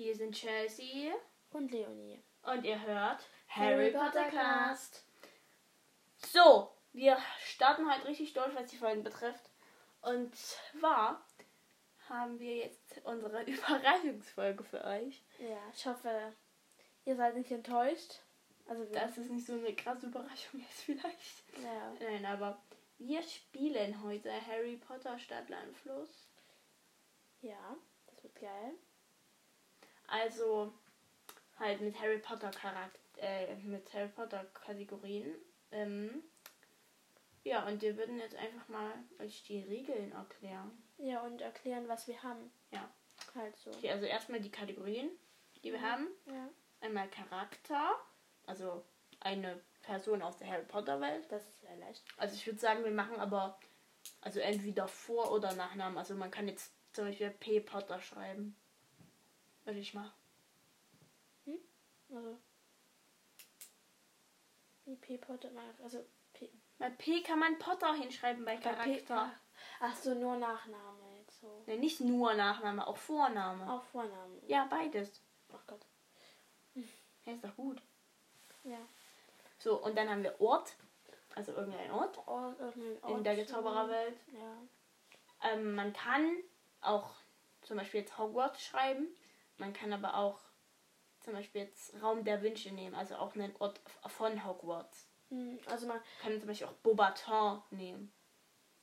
Hier sind Chelsea Und Leonie. und ihr hört Harry Potter Cast. So, wir starten heute richtig durch, was die Folgen betrifft. Und zwar haben wir jetzt unsere Überraschungsfolge für euch. Ja, ich hoffe, ihr seid nicht enttäuscht. Also Dass es nicht so eine krasse Überraschung ist vielleicht. ja. Nein, aber wir spielen heute Harry Potter Stadtland Fluss. ja, das wird geil. Also halt mit Harry Potter Charakter, äh, mit Harry Potter Kategorien. Ähm, ja, und wir würden jetzt einfach mal euch die Regeln erklären. Ja, und erklären, was wir haben. Ja. Halt so. Okay, also erstmal die Kategorien, die wir haben. Ja, Einmal Charakter, also eine Person aus der Harry Potter Welt. das ist sehr leicht. Also ich würde sagen, wir machen aber also entweder Vor- oder Nachnamen. Also man kann jetzt zum Beispiel P. Potter schreiben. Würde ich mal. Also. Wie P. Potter mal. Also P. Bei P kann man Potter hinschreiben bei. Charakter. Ach so, nur Nachname so. Ne, nicht nur Nachname, auch Vorname. Auch Vorname. Ja, beides. Ach Gott. Ja, ist doch gut. Ja. So, und dann haben wir Ort. Also irgendein Ort Ort, irgendein in Ort der so. Gezaubererwelt. Ja. Ähm, man kann auch zum Beispiel jetzt Hogwarts schreiben. Man kann aber auch zum Beispiel jetzt Raum der Wünsche nehmen. Also auch einen Ort von Hogwarts. Hm, Also man. Kann zum Beispiel auch Beaubaton nehmen.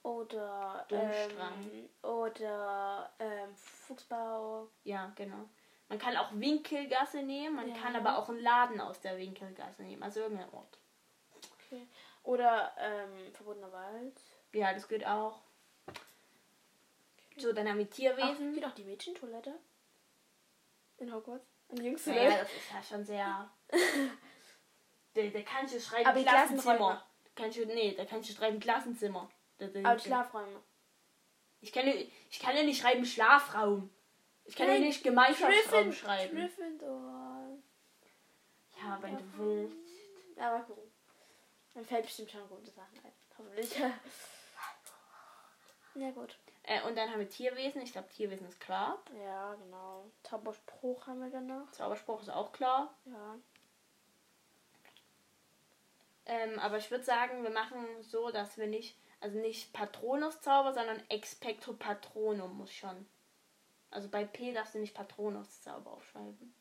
Oder. Ähm, oder ähm, Fuchsbau. Ja, genau. Man kann auch Winkelgasse nehmen. Man Ja. kann aber auch einen Laden aus der Winkelgasse nehmen. Also irgendein Ort. Okay. Oder ähm, Verbotener Wald. Ja, das geht auch. So, dann haben wir Ach, Tierwesen. geht auch die Mädchentoilette? In Hogwarts? Und die Jüngste Naja, das ist ja schon sehr. da, da kannst du schreiben Aber Klassenzimmer. Kannst du, nee, da kannst du schreiben Klassenzimmer. Da, da, Aber. Schlafräume. Ich kann, ja- ich kann ja nicht schreiben Schlafraum. Ich kann ja Nein, nicht Gemeinschaftsraum Gryffin- schreiben. Gryffindor. Ja, wenn du willst. Ja, mal gucken. Dann fällt bestimmt schon gute Sachen ein. Hoffentlich. ja, gut. Äh, und dann haben wir Tierwesen. Ich glaube, Tierwesen ist klar. Ja, genau. Zauberspruch haben wir dann noch. Zauberspruch ist auch klar. Ja. Ähm, aber ich würde sagen, wir machen so, dass wir nicht, also nicht Patronus-Zauber, sondern Expecto Patronum muss schon. Also bei P darfst du nicht Patronus-Zauber aufschreiben.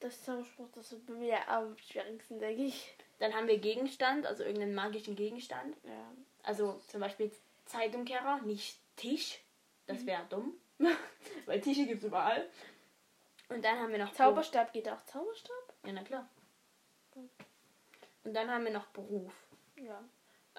Das Zauberspruch, das wird bei mir am schwierigsten, denke ich. Dann haben wir Gegenstand, also irgendeinen magischen Gegenstand. Ja. Also zum Beispiel Zeitumkehrer, nicht Tisch. Das wäre dumm. Weil Tische gibt es überall. Und dann haben wir noch Zauberstab geht auch Zauberstab? Beruf. Ja, na klar. Und dann haben wir noch Beruf. Ja.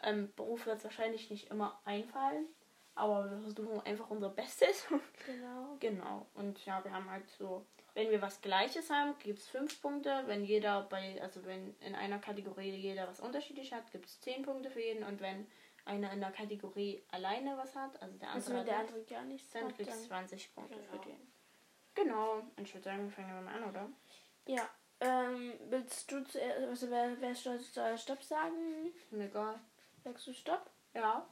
Ähm, Beruf wird wahrscheinlich nicht immer einfallen. Aber wir versuchen einfach unser Bestes. Genau. genau. Und ja, wir haben halt so, wenn wir was Gleiches haben, gibt es fünf Punkte. Wenn jeder bei, also wenn in einer Kategorie jeder was unterschiedlich hat, gibt es zehn Punkte für jeden. Und wenn einer in der Kategorie alleine was hat, also der Also andere wenn der hat andere gar nichts dann hat, kriegst dann... 20 Punkte Genau. für den. Genau. Und ich würde sagen, wir fangen mal an, oder? Ja. Ähm, willst du zuerst, also wer, wer soll soll Stopp sagen? Mir egal. Sagst du Stopp? Ja.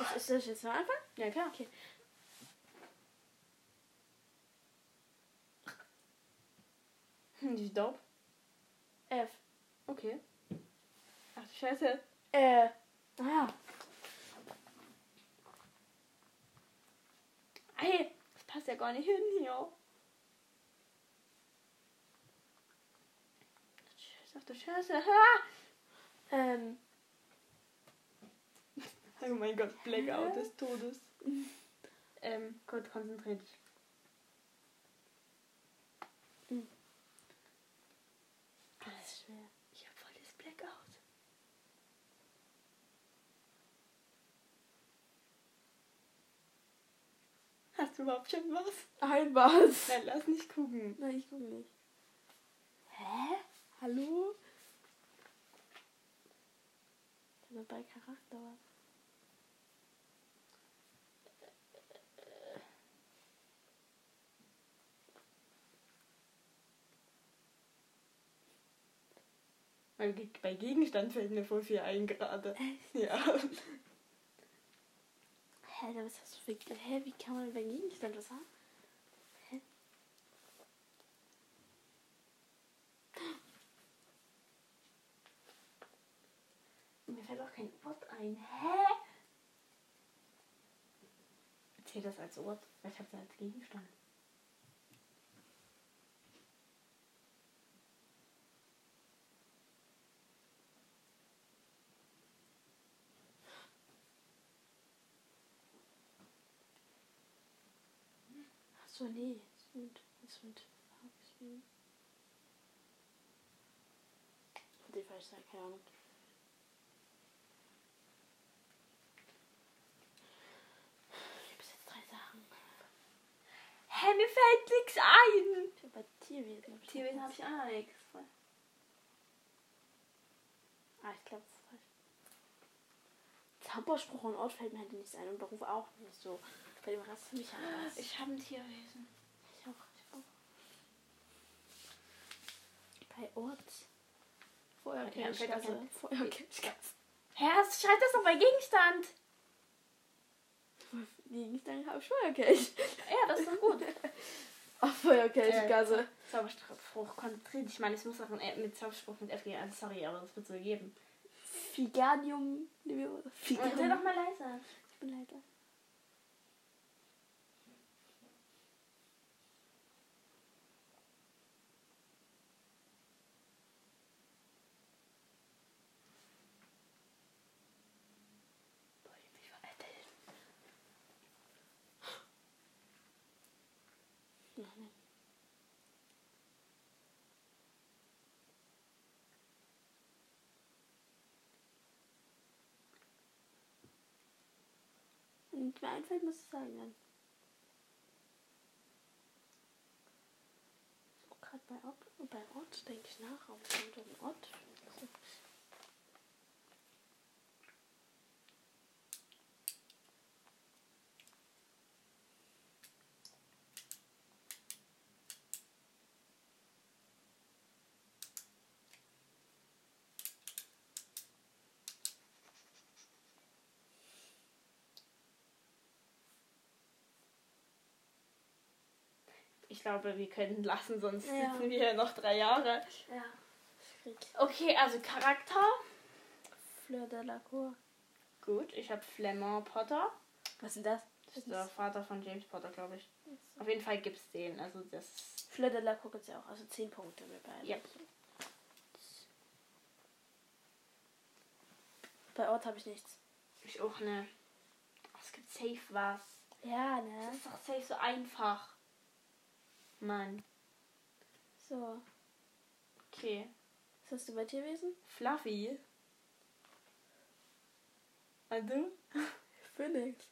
Ist, ist das jetzt mal Anfang? Ja, klar. Okay. Hm, die ist dope. F. Okay. Scheiße. Äh. Ah. Ey, das passt ja gar nicht hin hier. Scheiße, ach du Scheiße. Ha! Ähm. Oh mein Gott, Blackout des Todes. ähm, gut, konzentrier dich. Hm. Das ist schwer. Ich hab voll das Blackout. Hast du überhaupt schon was? Ein was? Nein, lass nicht gucken. Nein, ich gucke nicht. Hä? Hallo? Ich bin bei Charakter bei Gegenstand fällt mir voll viel ein gerade. Ja. Hä, was hast du für. Hä, wie kann man über Gegenstand was haben? Hä? Mir fällt auch kein Wort ein. Hä? Zählt das als Ort? Ich habe es als Gegenstand. Achso, nee. Das mit. Das mit. Deswegen. Die falsch sagen, keine Ahnung. Ich habe jetzt drei Sachen. Hä, mir fällt nichts ein! Habe bei Tierwesen. hab ich Tierwesen habe ich auch noch nichts. Ah, ich glaube, das ist falsch. Zauberspruch und Ort fällt mir halt nichts ein und Beruf auch nicht so. Bei dem Rest habe ich was. Ich habe ein Tierwesen. Ich auch, ich auch. Bei Ort. Feuerkelchgasse. Hä, hast- schreibt das doch bei Gegenstand. Gegenstand habe ich Feuerkelch. Ja, das ist doch gut. Auf Feuerkelchgasse. Zauberspruch, konzentriert. Ich meine, es muss auch ein, äh, mit Zauberspruch mit F gehen. Also sorry, aber das wird so geben. Figanium. Sei Figanium. doch mal leiser. Ich bin leider. Wenn mir einfällt, muss ich sagen dann. Gerade bei Ort, bei Ort denke ich nach, aber ich den Ort. Ich glaube, wir können lassen, sonst Ja. sitzen wir hier noch drei Jahre. Ja. Okay, also Charakter. Fleur de la Cour. Gut, ich habe Flemmer Potter. Was ist das? Das ist der Vater von James Potter, glaube ich. Auf jeden Fall gibt es den. Also das. Fleur de la Cour gibt es ja auch. Also 10 Punkte wir beide. Ja. Bei Ort habe ich nichts. Ich auch ne. Es gibt safe was. Ja, Das ne? ist doch safe so einfach. Mann. So. Okay. Was hast du bei Tierwesen? Fluffy. Und du? Phoenix.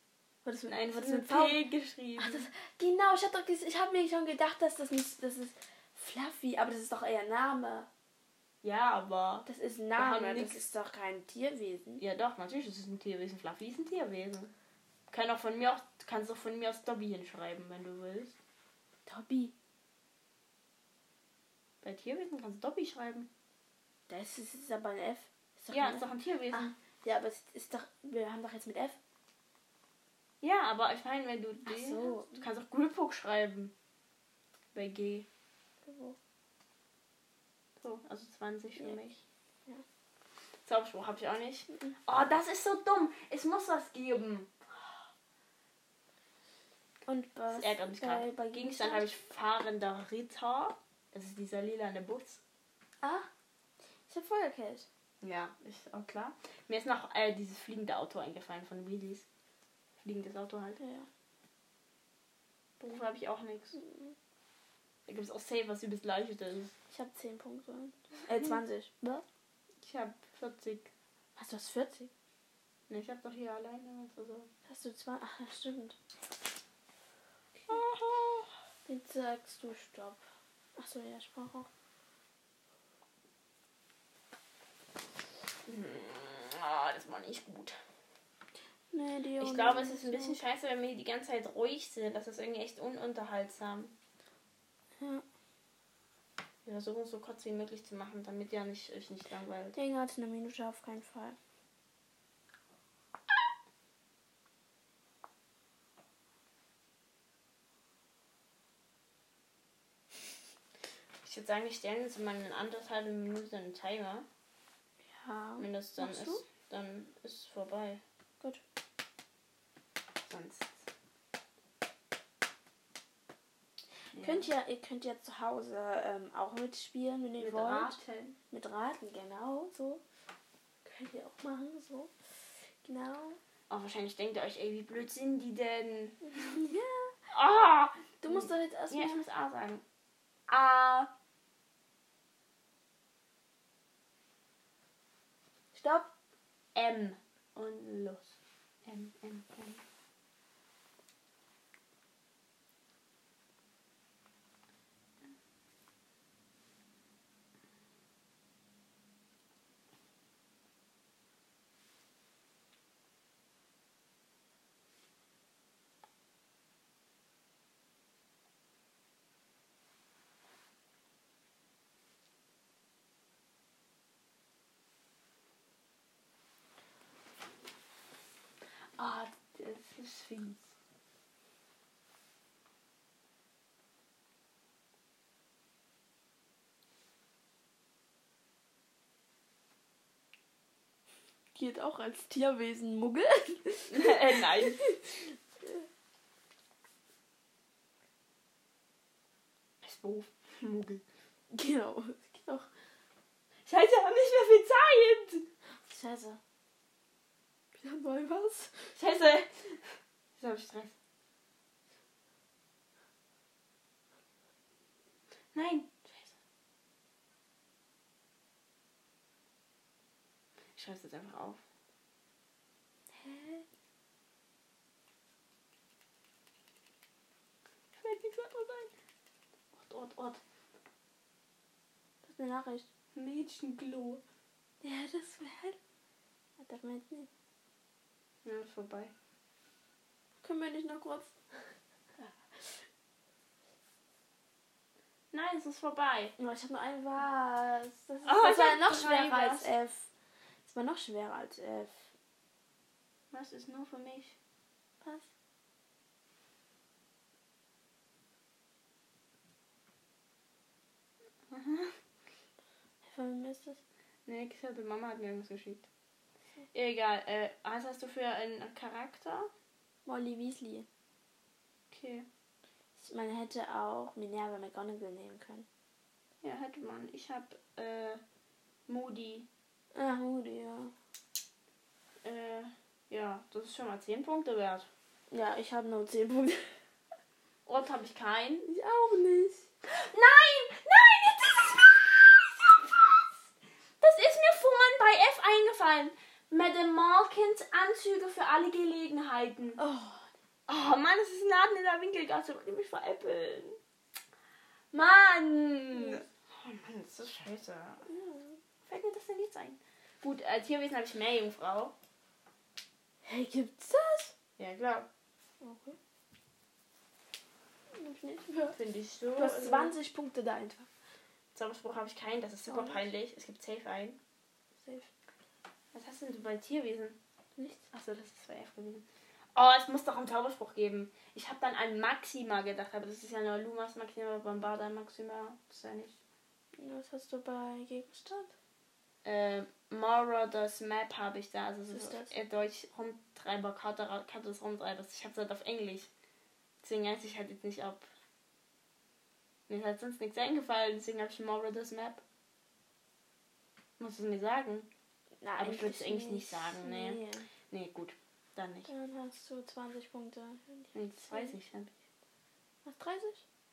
War das mit, Nein, was wurde mit mit? P geschrieben. Ach, das, genau, ich habe habe mir schon gedacht, dass das nicht das ist Fluffy, aber das ist doch eher Name. ja, aber. Das ist ein Name, das ist doch kein Tierwesen. Ja doch, natürlich ist es ein Tierwesen. Fluffy ist ein Tierwesen. Kann auch von mir auch, du kannst auch von mir aus Dobby hinschreiben, wenn du willst. Dobby. Bei Tierwesen kannst du Dobby schreiben. Das ist, ist aber ein F. Ist doch Ja, ein ist F. doch ein Tierwesen. Ah, ja, aber es ist doch wir haben doch jetzt mit F. Ja, aber ich meine, wenn du Ach den so. hast, du kannst auch Griphook schreiben. Bei G. Wo? So, also 20 für Ja. mich. Ja. Zauberspruch habe ich auch nicht. Mhm. Oh, das ist so dumm. Es muss was geben. Und was? Das ärgert mich bei, gerade. bei Gegenstand habe ich fahrender Ritter. Das ist dieser lilane Bus. Ah, ich habe Feuerkelch. Ja, ist auch klar. Mir ist noch äh, dieses fliegende Auto eingefallen von Wheelies. Fliegendes Auto halt. Ja. Beruf habe ich auch nichts. Da gibt es auch Safe, was übelst leichtes ist. Ich habe 10 Punkte. Äh, 20. Was? Ich habe 40. Hast du hast 40? Ne, ich habe doch hier alleine was. Also. Hast du 2? Ach, stimmt. Jetzt sagst du Stopp. Achso, ja, ich brauche auch. Ah, das war nicht gut. Nee, die Ich glaube, es ist ein bisschen scheiße, wenn wir die ganze Zeit ruhig sind. Das ist irgendwie echt ununterhaltsam. Ja. Wir versuchen es so kurz wie möglich zu machen, damit ihr nicht, euch nicht langweilt. Ding hat eine Minute auf keinen Fall. Würde sagen, wir stellen jetzt mal eine anderthalb Minute einen Timer. Ja. Wenn das dann Machst ist, du? dann ist es vorbei. Gut. Sonst. Ja. Könnt ihr, ihr könnt ja zu Hause ähm, auch mitspielen, wenn ihr mit wollt. Raten. Mit Raten, genau, so. Könnt ihr auch machen, so. Genau. Oh, wahrscheinlich denkt ihr euch, ey, wie blöd sind die denn? ja. Ah! Du musst doch jetzt Ja, erstmal. ich muss A sagen. A. Stopp. M. Und los. M, M, M. Ah, das ist fies. Geht auch als Tierwesen Muggel. äh, nein. Beruf. Muggel. genau. Geht auch. Scheiße, wir haben nicht mehr viel Zeit. Scheiße. Wieder neu was? Scheiße. Jetzt habe ich Stress. Nein. Scheiße. Ich schreibe es jetzt einfach auf. Hä? Fällt nichts anderes ein. Ort, Ort, Ort. Das ist eine Nachricht. Mädchenklo. Ja, das wäre. Hat das meint nicht. Ja, ist vorbei. Können wir nicht noch kurz. Nein, es ist vorbei. Oh, ich habe nur ein was. Das, ist, Oh, das ich war noch schwerer als. F. Das war noch schwerer als F. Was ist nur für mich? Was? Von wem ist das? Nee, ich hatte Mama hat mir irgendwas geschickt. Egal, äh, was hast du für einen Charakter? Molly Weasley. Okay. Man hätte auch Minerva McGonagall nehmen können. Ja, hätte man. Ich hab, äh, Moody. Ah, Moody, ja. Äh, ja, das ist schon mal 10 Punkte wert. Ja, ich habe nur 10 Punkte. Ort habe ich keinen. Ich auch nicht. Nein! Nein! Jetzt ist es was! Das ist mir vorhin bei F eingefallen. Madame Malkins Anzüge für alle Gelegenheiten. Oh, Oh Mann, es ist ein Laden in der Winkelgasse. Wollt ihr mich veräppeln? Mann! Oh Mann, das ist scheiße. Fällt mir das denn nicht ein? Gut, als Tierwesen habe ich Meerjungfrau. hey, gibt's das? Ja, klar. Okay. Mehr. Finde ich so. Du hast Also, 20 Punkte da einfach. Zauberspruch habe ich keinen. Das ist super peinlich. Es gibt safe einen. Safe. Was hast denn du bei Tierwesen? Nichts. Achso, das ist 2F gewesen. Oh, es muss doch einen Zauberspruch geben. Ich habe dann an Maxima gedacht, aber das ist ja nur Lumas Maxima, Bombarda Maxima. Das ist ja nicht. Was hast du bei Gegenstand? Äh, Marauders Map habe ich da. Also so ist das? äh, Deutsch Rumtreiber, Karte, Karte des Rumtreibers. Ich habe es halt auf Englisch. Deswegen weiß ich halt jetzt nicht, ob. Mir ist halt sonst nichts eingefallen, deswegen habe ich Marauders Map. Muss es mir sagen? Nein, Aber ich würd's eigentlich nicht sagen, nee. nee. Nee, gut. Dann nicht. Dann hast du 20 Punkte. Nee, das weiß ich. Was, 30?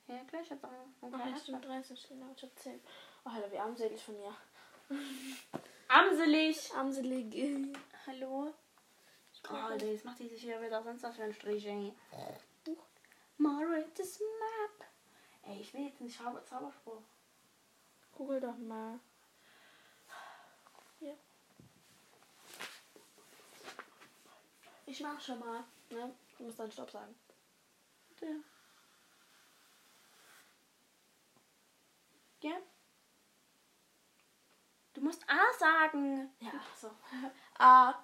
Ja, klar, ich hab auch einen Ach, stimmt, 30, genau. Ich hab 10. Oh, Alter, wie armselig von mir. Amselig! Armselig. Hallo? Oh, Alter, jetzt macht die sich hier wieder sonst was für einen Strich, ey. Huch. Marauders Map. Ey, ich will jetzt einen Zauber Zauberspruch. Google doch mal. Ja. Ich mach schon mal. Ne? Du musst dann Stopp sagen. Ja. Ja? Du musst A sagen. Ja, so. A.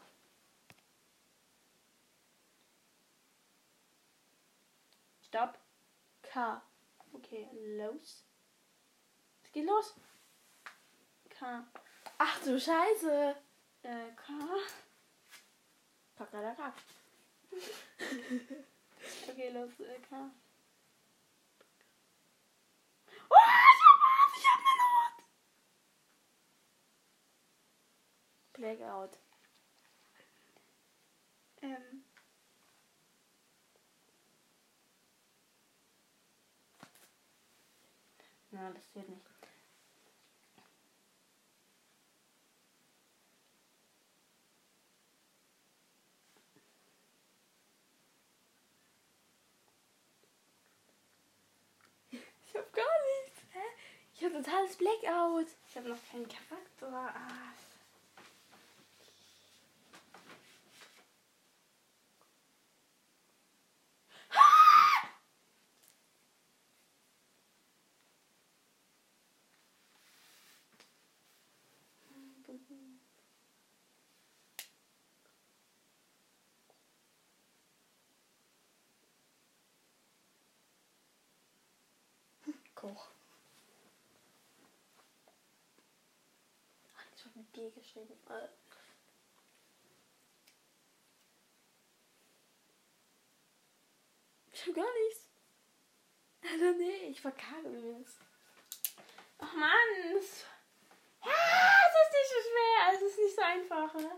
Stopp. K. Okay, los. Geh los. K. Ach du Scheiße. Äh, K. Kakerlakak. Okay, los. Äh, K. Oh, ich hab was! Ich hab eine Not! Blackout. Ähm. Na, das zählt nicht. Ich hab gar nichts. Hä? Totales Blackout. Ich habe noch keinen Charakter. Ah. Koch. Ich hab mit G geschrieben. Äh. Ich hab gar nichts. Also nee, ich verkacke übrigens. Ach Mann. Es ist nicht so schwer. Es ist nicht so einfach. Ne?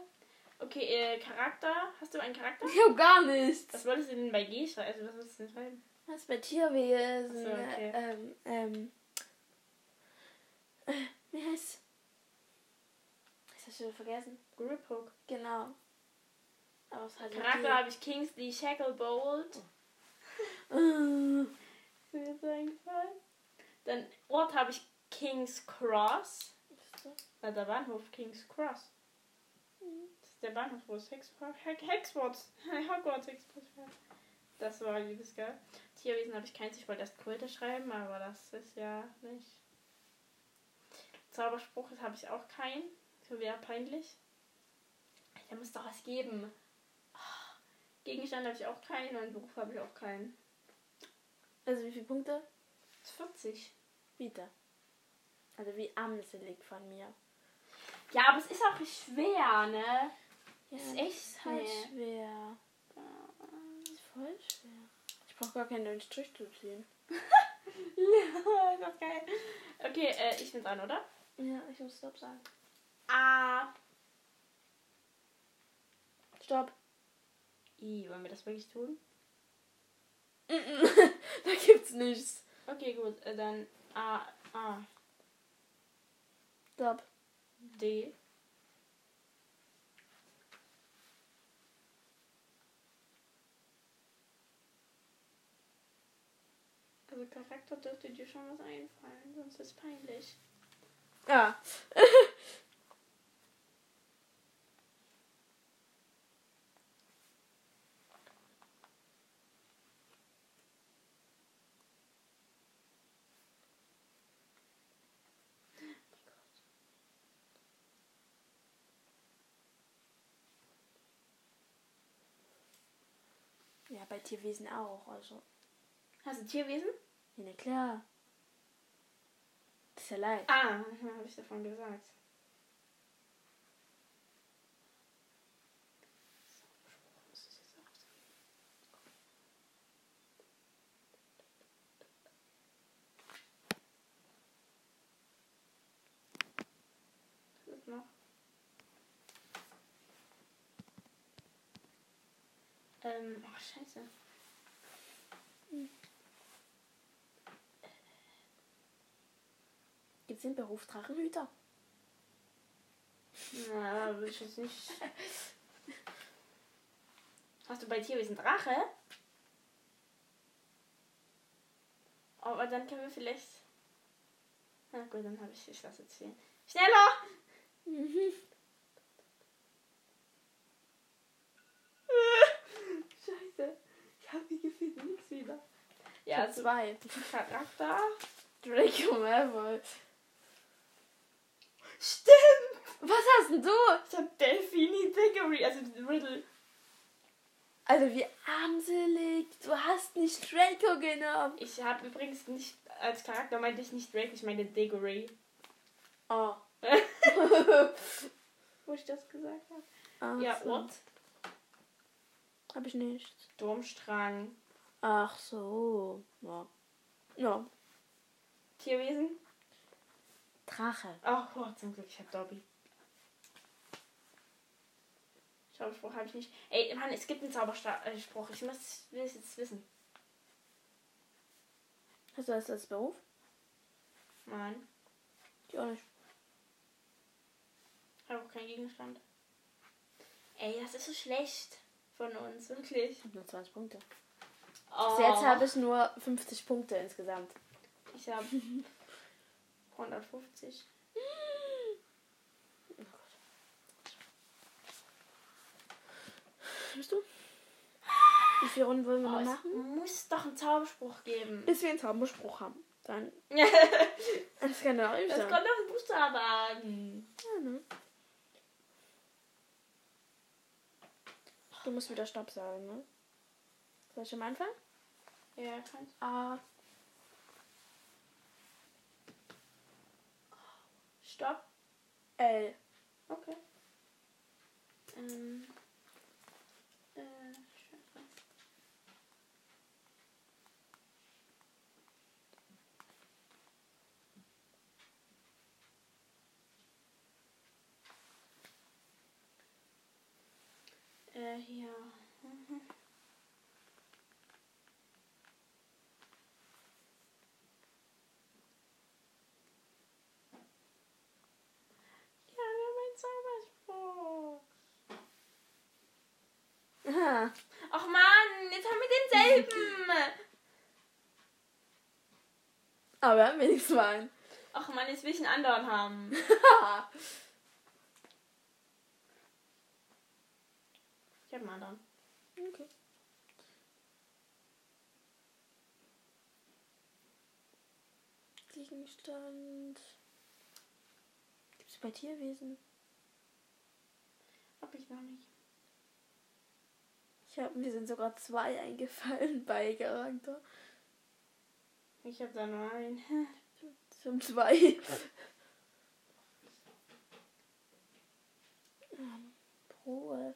Okay, äh, Charakter. Hast du einen Charakter? Ich hab gar nichts. Was wolltest du denn bei G schreiben? Also, was wolltest du denn schreiben? Was bei Tierwesen? So, okay. Ähm, ähm. Äh, wie heißt? Ich schon vergessen. Grip Hook. Genau. Aber es hat Charakter habe ich Kingsley Shacklebolt. Äh, Ist mir jetzt eingefallen. Dann Ort habe ich King's Cross. Na, der Bahnhof King's Cross. Das ist der Bahnhof, wo es Hex Hex Hexwarts. Hogwarts Express fährt. Das war liebesgeil. Tierwesen habe ich keins. Ich wollte erst Kröte schreiben, aber das ist ja nicht. Zauberspruch habe ich auch keinen. So wäre peinlich. Da muss doch was geben. Ah, Gegenstand habe ich auch keinen und Beruf habe ich auch keinen. Also wie viele Punkte? Das ist 40. Wieder. Also wie amselig von mir. Ja, aber es ist auch nicht schwer, ne? Ja, ist das echt ist halt nee. schwer. Das ist voll schwer. Ich brauche gar keinen neuen Strich zu ziehen. ja, ist geil. Okay, äh, ich bin dran, oder? Ja, ich muss Stopp sagen. A. Stopp. I. Wollen wir das wirklich tun? da gibt's nichts. Okay, gut. Äh, dann A. A. Stopp. D. Also Charakter dürfte dir schon was einfallen, sonst ist es peinlich. Ja. Ja, bei Tierwesen auch. Also. Hast du Tierwesen? Ja, na klar. Das ist ja leid. Ah, habe ich davon gesagt. Noch? Ähm, oh scheiße. Gibt's den Beruf Drachenhüter? Na, will ich jetzt nicht. Hast du bei Tierwesen Drache? Aber dann können wir vielleicht. Na gut, dann habe ich. Ich lasse jetzt hier. Schneller! Mhm. Scheiße. Ich habe hier gefühlt nichts wieder. Ja, zwei. Charakter. Draco Malfoy. Stimmt! Was hast denn du? Ich habe Delphini Diggory, also Riddle. Also wie armselig. Du hast nicht Draco genommen. Ich habe übrigens nicht als Charakter meinte ich nicht Drake, ich meinte Diggory. Oh. Wo ich das gesagt habe. Ach Ja, so. Ort. Hab ich nicht. Durmstrang. Ach so. Ja. Ja. Tierwesen. Drache. Ach, oh, zum Glück, ich hab Dobby. Zauberspruch habe ich nicht. Ey, Mann, es gibt einen Zauberspruch. Ich muss, will es jetzt wissen. Hast du das als Beruf? Nein. Ich auch nicht. Ich habe auch keinen Gegenstand. Ey, das ist so schlecht von uns, wirklich. Ich hab nur 20 Punkte. Oh, Bis jetzt habe ich nur 50 Punkte insgesamt. Ich habe 150. Bist du? Wie viele Runden wollen wir Oh, noch machen? muss doch einen Zauberspruch geben. Bis wir einen Zauberspruch haben. Dann. das Das kann auch nicht sein. kommt auf den Buchstaben an. Ja, ne? Du musst wieder Stopp sagen, ne? Soll ich am Anfang? Ja, kannst A. Stopp. L. Okay. Ähm. Äh, scheiße. Äh, hier. Mhm. Ja, wir haben einen Zauberspruch. Aha. Ach man, jetzt haben wir denselben. Aber wir haben wenigstens mal einen. Ach man, jetzt will ich einen anderen haben. Ich habe einen anderen. okay. Gegenstand. Gibt es bei Tierwesen? Hab ich noch nicht. Ich hab, mir sind sogar zwei eingefallen bei Charakter. Ich habe da nur einen. Zum zwei. Pro F.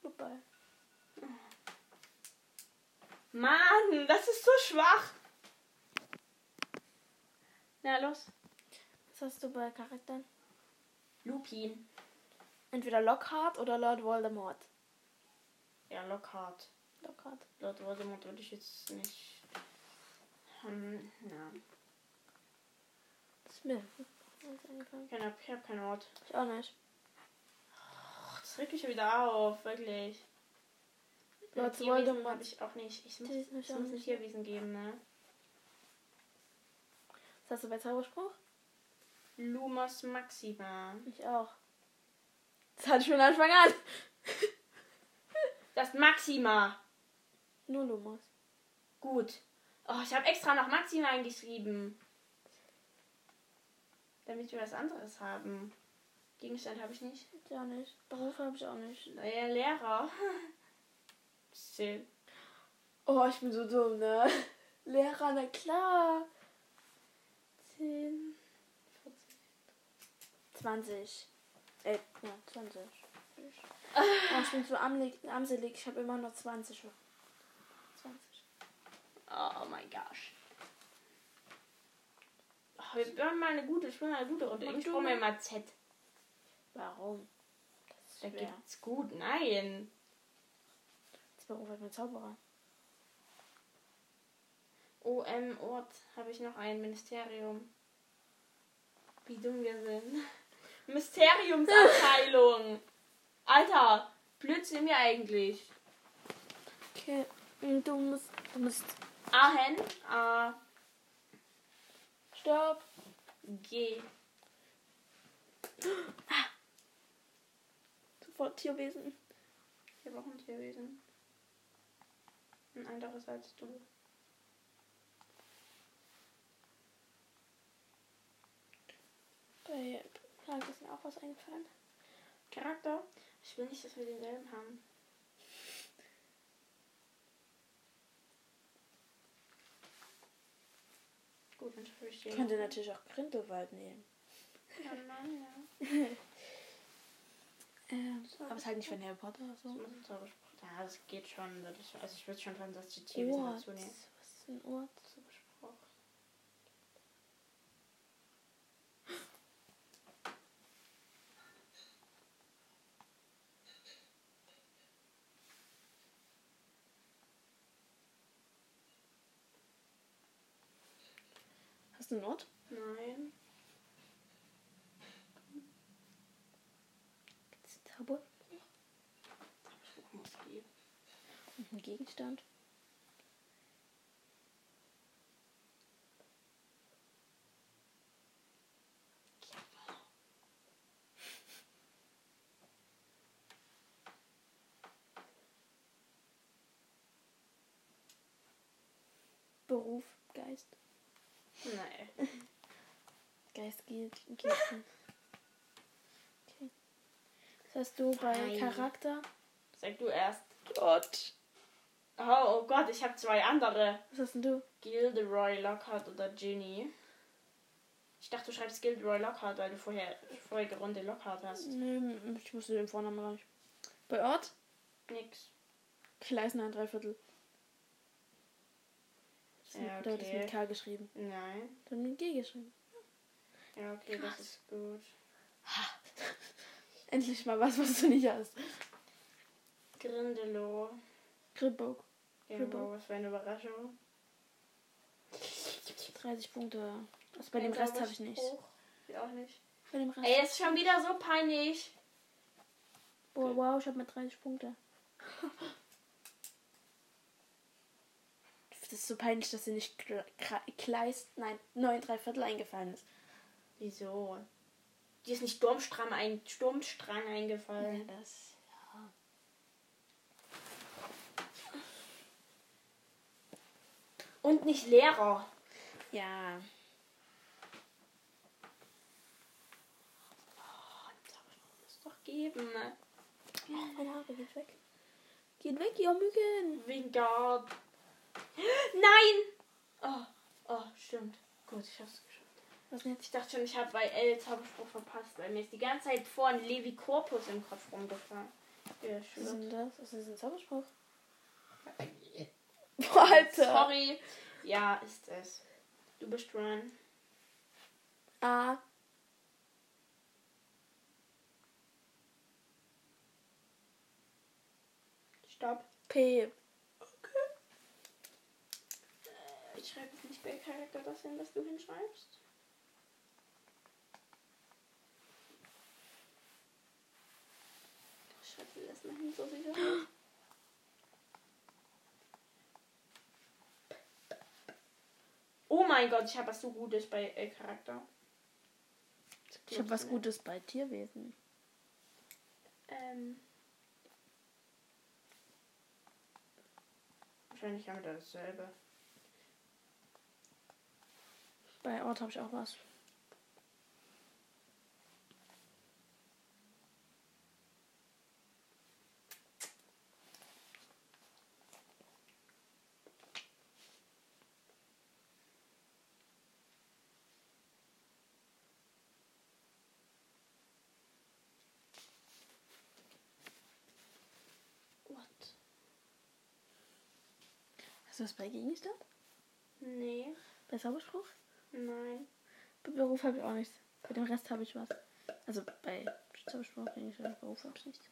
Vorbei. Mann, das ist so schwach. Na los. Was hast du bei Charakteren? Lupin. Entweder Lockhart oder Lord Voldemort. Ja, Lockhart. Lockhart. Lord Voldemort würde ich jetzt nicht. Hm, ja. Das ist mir. Ich hab, ich hab keinen Ort. Ich auch nicht. Ach, das regt mich schon wieder auf, wirklich. Lord Voldemort. habe ich auch nicht. Ich muss, ich muss ein nicht. Tierwesen geben, ne? Was hast du bei Zauberspruch? Lumos Maxima. Ich auch. Das hatte ich von Anfang an. Das Maxima. Nur Lumos. Gut. Oh, ich habe extra noch Maxima eingeschrieben. Damit wir was anderes haben. Gegenstand habe ich nicht. Ich auch nicht. Beruf habe ich auch nicht. Neuer Lehrer. Zählt. Oh, ich bin so dumm, ne? Lehrer, na klar. 10, 20. Äh, ja, 20. Oh, ich bin so armselig. Ich habe immer noch 20. 20. Oh mein gosh. Oh, wir spielen mal eine gute, spielen mal eine gute Runde. Ich brauche mir mal. Z. Warum? Das Da ist schwer. gibt's gut. Nein. Das Beruf hat mein Zauberer. OM Ort habe ich noch ein Ministerium. Wie dumm wir sind. Mysteriumsabteilung. Alter, Blödsinn mir eigentlich. Okay. Und Du musst. Du musst. Ahen, A, Stopp. G. Sofort Tierwesen. Ich habe auch ein Tierwesen. Ein anderes als du. Charakter ist mir auch was eingefallen. Charakter. Ich will nicht, dass wir denselben haben. Gut, dann schaffe ich den. Könnte natürlich auch Grindelwald nehmen. Ja, nein, ja. Ähm, aber es ist halt nicht von Harry Potter oder Das so. Zauberspruch. Ja, das geht schon. Also ich würde schon fantastische Tierwesen Ort. dazu nehmen. Was ist ein Ort? Zauberspruch. Hast du Ort? Nein. Gibt's einen Zauber? Zauberspruch muss geben. Und einen Gegenstand? Beruf, Geist. Nein. Geht schon. Okay. Was hast du bei Nein. Charakter? Sag du erst. Gott. Oh, oh Gott, ich habe zwei andere. Was hast denn du? Gilderoy Lockhart oder Ginny. Ich dachte, du schreibst Gilderoy Lockhart, weil du vorher vorige Runde Lockhart hast. Nee, ich wusste den Vornamen gar nicht. Bei Ort? Nix. Kleisner ein Dreiviertel. Das Ja, Oder hat es okay. mit K geschrieben. Nein. Dann mit G geschrieben. Ja, okay, das ist gut. Endlich mal was, was du nicht hast. Grindelow. Gribbock. Grimbo, was für eine Überraschung. 30 Punkte. Also bei dem Rest habe ich nicht. Ich auch nicht. Bei dem Rest. Ey, ist schon wieder so peinlich. Oh, wow, ich habe mit 30 Punkte. Das ist so peinlich, dass dir nicht Kleist, nein, 9 Dreiviertel eingefallen ist. Wieso? Dir ist nicht Sturmstrang, ein Sturmstrang eingefallen. das, ja. Und nicht Lehrer. Ja. Oh, Zauberspruch muss doch geben. Oh, meine Haare geht weg. Geht weg, ihr Mücken. Wingard. Nein! Oh, oh, stimmt. Gut, ich hab's. Was jetzt? Ich dachte schon, ich habe bei L Zauberspruch verpasst, weil mir ist die ganze Zeit vorhin Levi Corpus im Kopf rumgefallen. Ja, Was ist schön. denn das? Was ist ein Zauberspruch? Boah, Alter. Sorry. Ja, ist es. Du bist dran. A. Stopp. P. Äh, Ich schreibe nicht bei Charakter das hin, was du hinschreibst. Schreibe das mal hin, so. Oh mein Gott, ich habe was so Gutes bei äh, Charakter. Ich habe was Gutes bei Tierwesen. Ähm. Wahrscheinlich haben wir da dasselbe. Bei Ort habe ich auch was. What? Hast du was bei Gegenstand? Nee, Bei Zauberspruch? nein. Bei Beruf habe ich auch nichts. Bei dem Rest habe ich was. Also bei Zauberspruch, Gegenstand, Beruf habe ich nichts.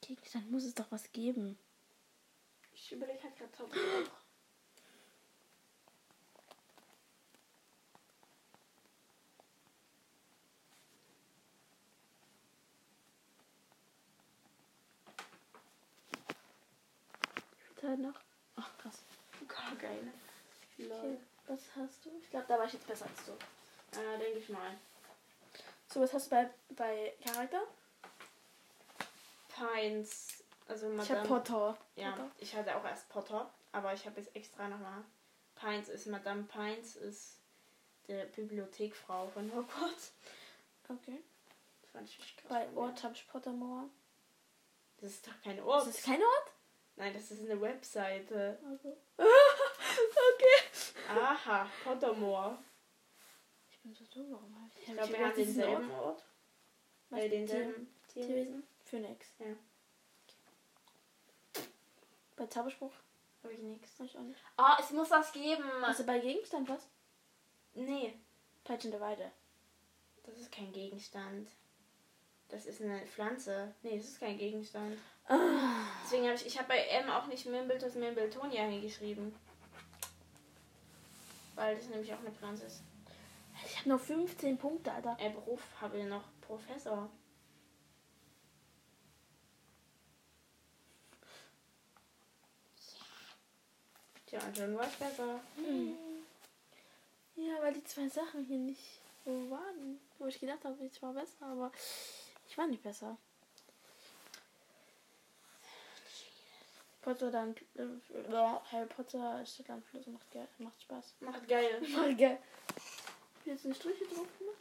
Gegenstand muss es doch was geben. Ich überlege halt gerade Zauberspruch. Zeit noch. Ach, krass. Gar geil. Okay, Lol. was hast du? Ich glaube, da war ich jetzt besser als du. Äh, denke ich mal. So, was hast du bei, bei Charakter? Pines. Also Ich habe Madame. Potter. ja, Potter. ich hatte auch erst Potter, aber ich habe jetzt extra nochmal. Pines ist Madame Pines ist der Bibliothekfrau von Hogwarts. Okay. Das fand ich krass. Bei. Ort habe ich Pottermore. Das ist doch kein Ort. Das ist kein Ort? Nein, das ist eine Webseite. Also. okay. Aha, Pottermore. Ich bin so dumm, warum habe ich Ich glaube, wir haben denselben Ort. Was? Äh, denselben Tier. Tierwesen? Phoenix. Ja. Bei Zauberspruch? Habe ich nichts. Hab ich auch nicht. Ah, es muss was geben. Also bei Gegenstand was? Nee, Peitschende Weide. das ist kein Gegenstand. Das ist eine Pflanze. Nee, das ist kein Gegenstand. Ah. Deswegen habe ich, ich habe bei M auch nicht Mimbiltus Mimbiltonia hingeschrieben. Weil das nämlich auch eine Pflanze ist. Ich habe noch 15 Punkte, Alter. Äh, Beruf habe ich noch Professor. Tja, John war besser. Ja, weil die zwei Sachen hier nicht so waren. Wo ich gedacht habe, ich war besser, aber ich war nicht besser. Potter dann äh, Harry Potter ist dann Fluss macht geil, macht Spaß. Macht geil. Macht geil. Jetzt sind Striche drauf gemacht.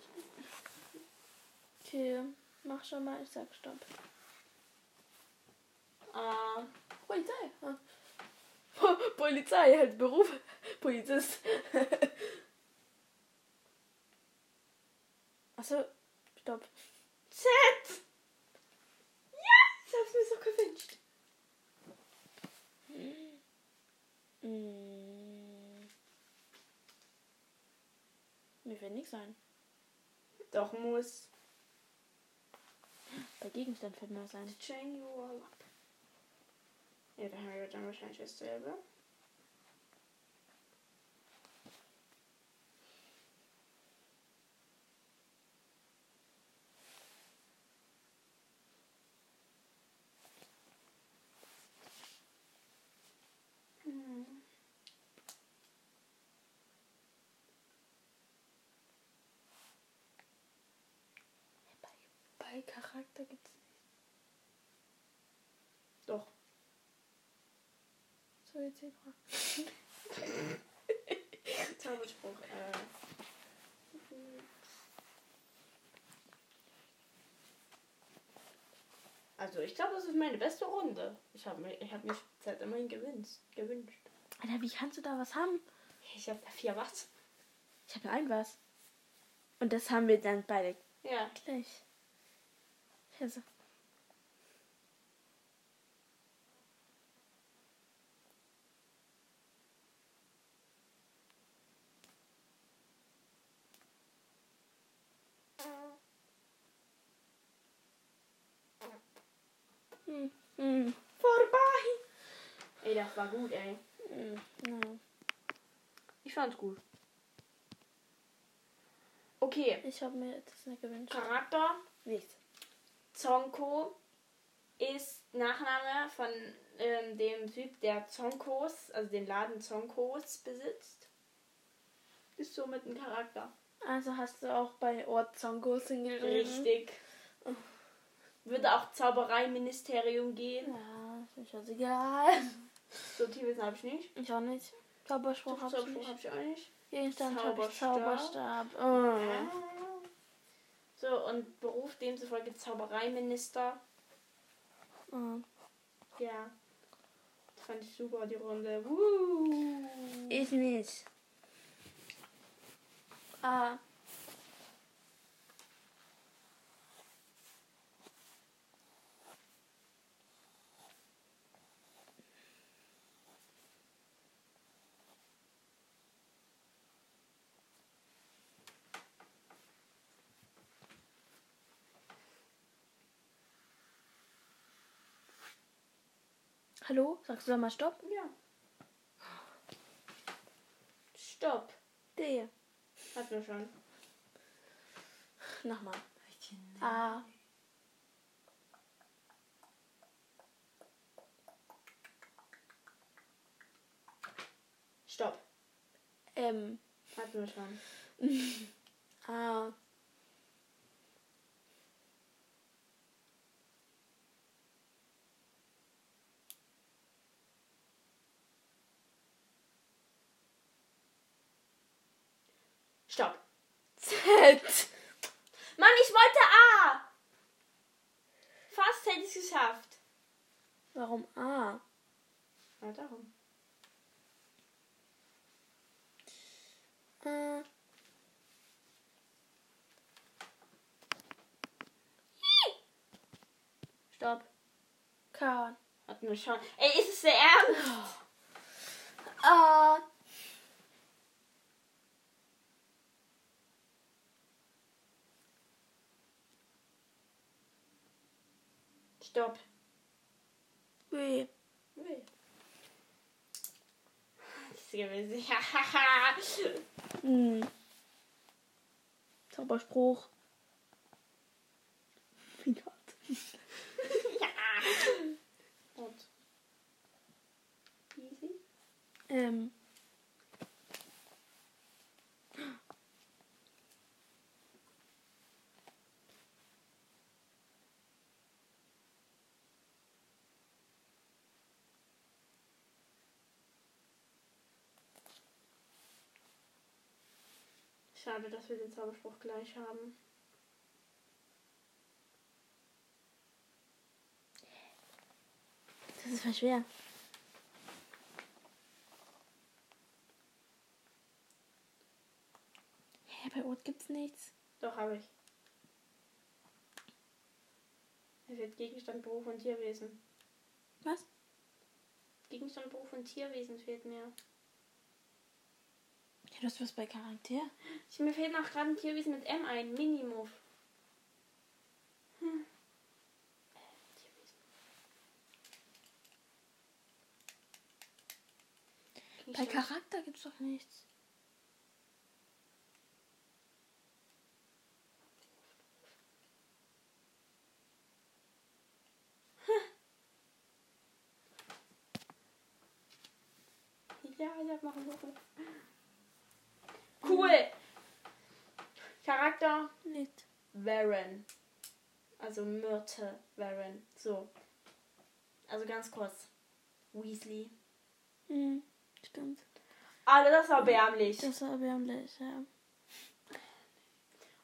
Okay, mach schon mal, ich sag Stopp. Äh, Polizei. Ah. Polizei, halt Beruf. Polizist. Achso, stopp. Z! Ja, ich hab's mir so gewünscht. Mm. Mir fällt nichts ein. Doch muss. Bei Gegenstand fällt mir was ein. Chain you all up. Ja, da haben wir dann wahrscheinlich dasselbe. Charakter gibt's nicht. Doch. So jetzt Zebra. Zauberspruch. Äh. Also ich glaube, das ist meine beste Runde. Ich habe mir, ich hab mich seit immerhin gewünscht. gewünscht. Alter, wie kannst du da was haben? Ich habe da vier was. Ich habe ein was. Und das haben wir dann beide Ja. gleich. Also. Hm, hm, Vorbei. Ey, das war gut, ey. hm, ja. Ich fand's gut. Okay. Ich habe mir das nicht gewünscht. Charakter. Nichts. Zonko ist Nachname von ähm, dem Typ, der Zonkos, also den Laden Zonkos besitzt. Ist somit ein Charakter. Also hast du auch bei Ort Zongos hingeschrieben? Richtig. Würde auch Zaubereiministerium gehen. Ja, ist mir scheißegal. So Tierwesen habe ich nicht. Ich auch nicht. Zauberspruch hab ich habe ich auch nicht. Gegenstand hab ich Zauberstab. Zauberstab. Oh. So, und Beruf demzufolge Zaubereiminister. Oh. Ja. Das fand ich super, die Runde. Woo. Ich nicht. Ah. Hallo? Sagst du da mal Stopp? Ja. Stopp. D. Hatten wir schon. Nochmal. A. Stopp. M. Hatten wir schon. A. Stopp. Z. Mann, ich wollte A. Fast hätte ich es geschafft. Warum A? Na, darum. Äh. Stopp. K. Hatten wir schon. Ey, ist es der Ernst? A. Stopp. B. Nee. Das gewesen. Hm. Zauberspruch. Gott. ja. Und. Easy. Ähm. Schade, dass wir den Zauberspruch gleich haben. Das ist voll schwer. Hä, bei Ort gibt's nichts. Doch, habe ich. Es wird Gegenstand, Beruf und Tierwesen. Was? Gegenstand, Beruf und Tierwesen fehlt mir. Ja, du hast was bei Charakter. Ich, mir fehlt noch gerade ein Tierwesen mit M ein. Minimuff. Hm. Bei Charakter gibt's doch nichts. Ja, ich hab noch einen Beruf. Cool. Charakter Nicht. Varen. Also Myrte Varen. So. Also ganz kurz. Weasley. Hm, stimmt. Alter, das war erbärmlich. Das war erbärmlich, ja.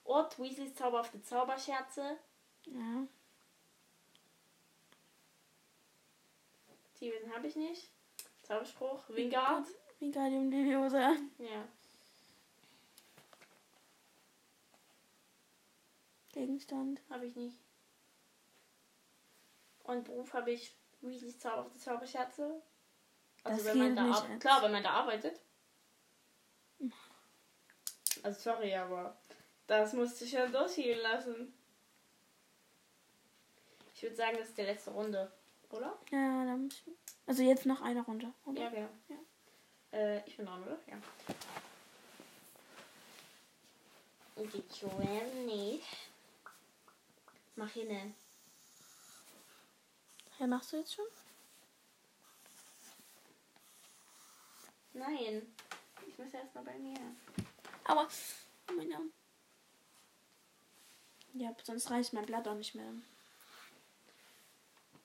Ort Weasleys zauberhafte Zauberscherze. Ja. Tierwesen habe ich nicht. Zauberspruch. Wingard. Wingardium Leviosa. Ja. Gegenstand. Habe ich nicht. Und Beruf habe ich Weasleys zauberhafte Zauberscherze. Also Das wenn man da als- klar, wenn man da arbeitet. Also sorry, aber das musste ich ja durchgehen lassen. Ich würde sagen, das ist die letzte Runde, oder? Ja, dann muss ich... Also jetzt noch eine Runde. Oder? Ja, genau. Ja. Äh, ich bin dran, oder? Ja. Die Joanne nicht. Mach hin. Ja, machst du jetzt schon? Nein. Ich muss erst mal bei mir. Aber... Oh mein Arm. Ja, sonst reicht mein Blatt auch nicht mehr.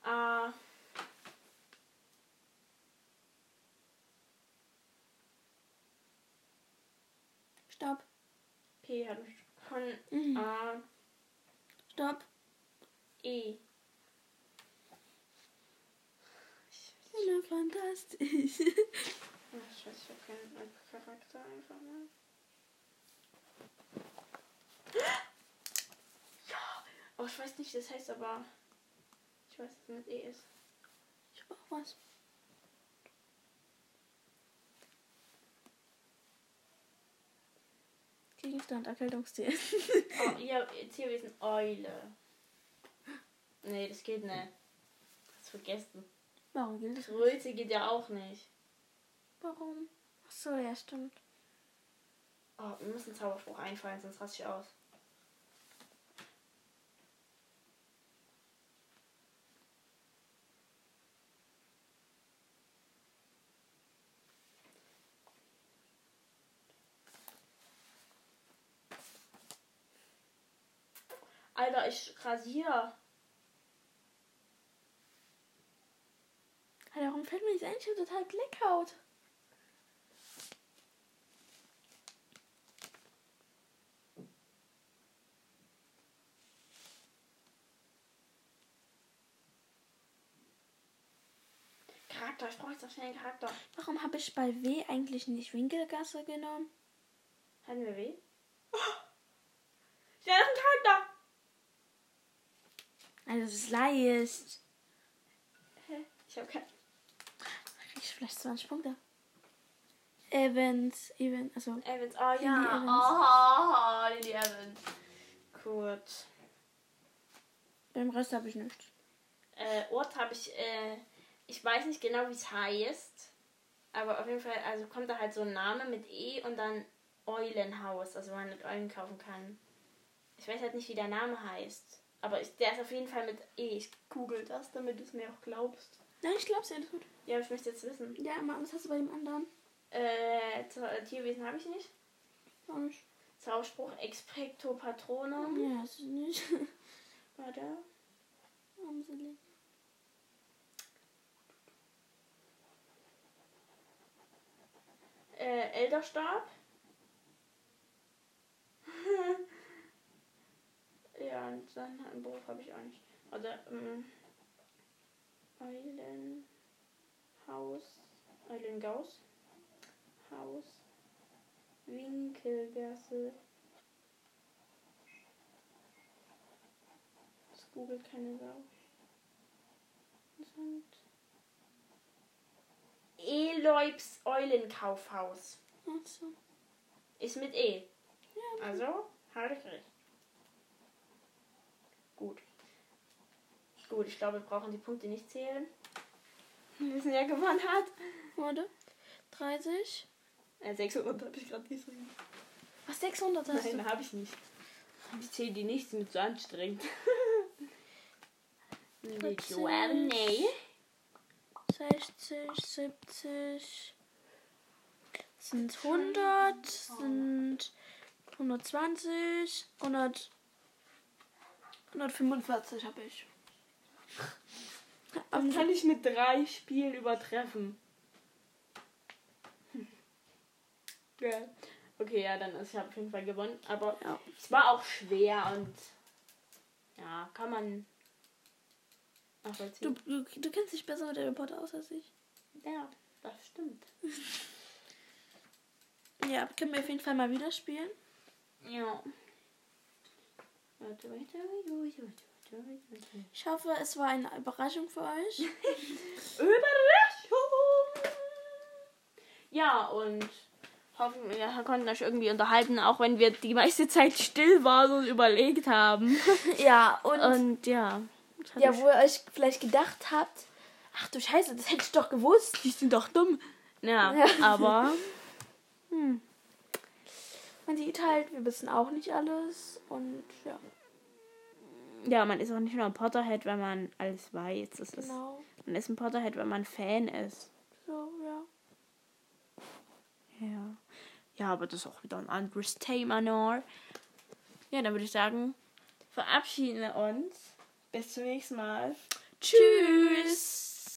Ah. Stopp. P hat mich von Mhm. A. Stopp. E. Eine fantastisch. Ach, scheiße, ich hab keinen Charakter einfach mal. Ja! Oh, ich weiß nicht, das heißt aber. Ich weiß, es mit E ist. Ich hab auch was. Gegenstand, Erkältungstier. Oh, ja, Tierwesen Eule. Nee, das geht nicht. Hast vergessen. Warum gilt das? Größe geht ja auch nicht. Warum? Ach so, ja, stimmt. Oh, mir muss ein Zauberspruch einfallen, sonst raste ich aus. Alter, ich rasiere. Alter, warum fällt mir das eigentlich schon total Blackout? Charakter, ich brauche jetzt auch schnell einen Charakter. Warum habe ich bei W eigentlich nicht Winkelgasse genommen? Hatten wir W? Oh. das ist ein Charakter! Also es ist leicht. Hä? Ich habe keinen. Vielleicht 20 Punkte. Evans, Evans, also Evans. Oh Lily ja. Evans. Oh, Lily Evans. Gut. beim Rest habe ich nichts. Äh, Ort habe ich, äh, ich weiß nicht genau, wie es heißt. Aber auf jeden Fall, also kommt da halt so ein Name mit E und dann Eulenhaus, also wo man mit Eulen kaufen kann. Ich weiß halt nicht, wie der Name heißt. Aber ich, der ist auf jeden Fall mit E. Ich google das, damit du es mir auch glaubst. Nein, ich glaube es ja, das gut. Ja, aber ich möchte jetzt wissen. Ja, Mann, was hast du bei dem anderen? Äh, äh, Tierwesen habe ich nicht. Auch nicht. Zauberspruch Expecto Patronum. Ja, das ist nicht. Warte. Amselig. Äh, Elderstab. ja, und dann einen Beruf habe ich auch nicht. Oder, ähm, Eulenhaus. Eulengaus. Haus. Winkelgasse. Das googelt keine Sau. Interessant. Eloibs Eulenkaufhaus. Achso. Ist mit E. Ja, Also, habe ich recht. Gut. Gut, ich glaube, wir brauchen die Punkte nicht zählen. Wir wissen ja, gewonnen hat. warte. 30. Äh, 600 habe ich gerade geschrieben. Was, 600 hast Nein, habe ich nicht. Ich zähle die nicht, sind zu anstrengend. Nicht 40. well, nee. du? 60, 70. Sind 100. Sind 120. 100. 145 habe ich. Was kann ich mit drei Spielen übertreffen? Ja. Okay, ja, dann ist ich auf jeden Fall gewonnen. Aber Ja. es war auch schwer und ja, kann man Du, nachvollziehen. du, du kennst dich besser mit Harry Potter aus als ich. Ja, das stimmt. Ja, können wir auf jeden Fall mal wieder spielen. Ja. Warte, warte, warte, warte. Ich hoffe, es war eine Überraschung für euch. Überraschung! Ja, und hoffen wir konnten euch irgendwie unterhalten, auch wenn wir die meiste Zeit still waren und überlegt haben. ja, und, Und ja. ja, wo ihr euch vielleicht gedacht habt, ach du Scheiße, das hätte ich doch gewusst. die sind doch dumm. Ja, Ja. aber. Man sieht halt, wir wissen auch nicht alles. Und ja, Ja, man ist auch nicht nur ein Potterhead, wenn man alles weiß. Das ist, genau. man ist ein Potterhead, wenn man Fan ist. So, ja. Ja. Ja, aber das ist auch wieder ein anderes Thema noch. Ja, dann würde ich sagen, verabschieden wir uns. Bis zum nächsten Mal. Tschüss.